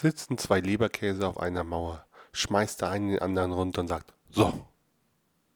sitzen zwei Leberkäse auf einer Mauer, schmeißt der eine den anderen runter und sagt, so,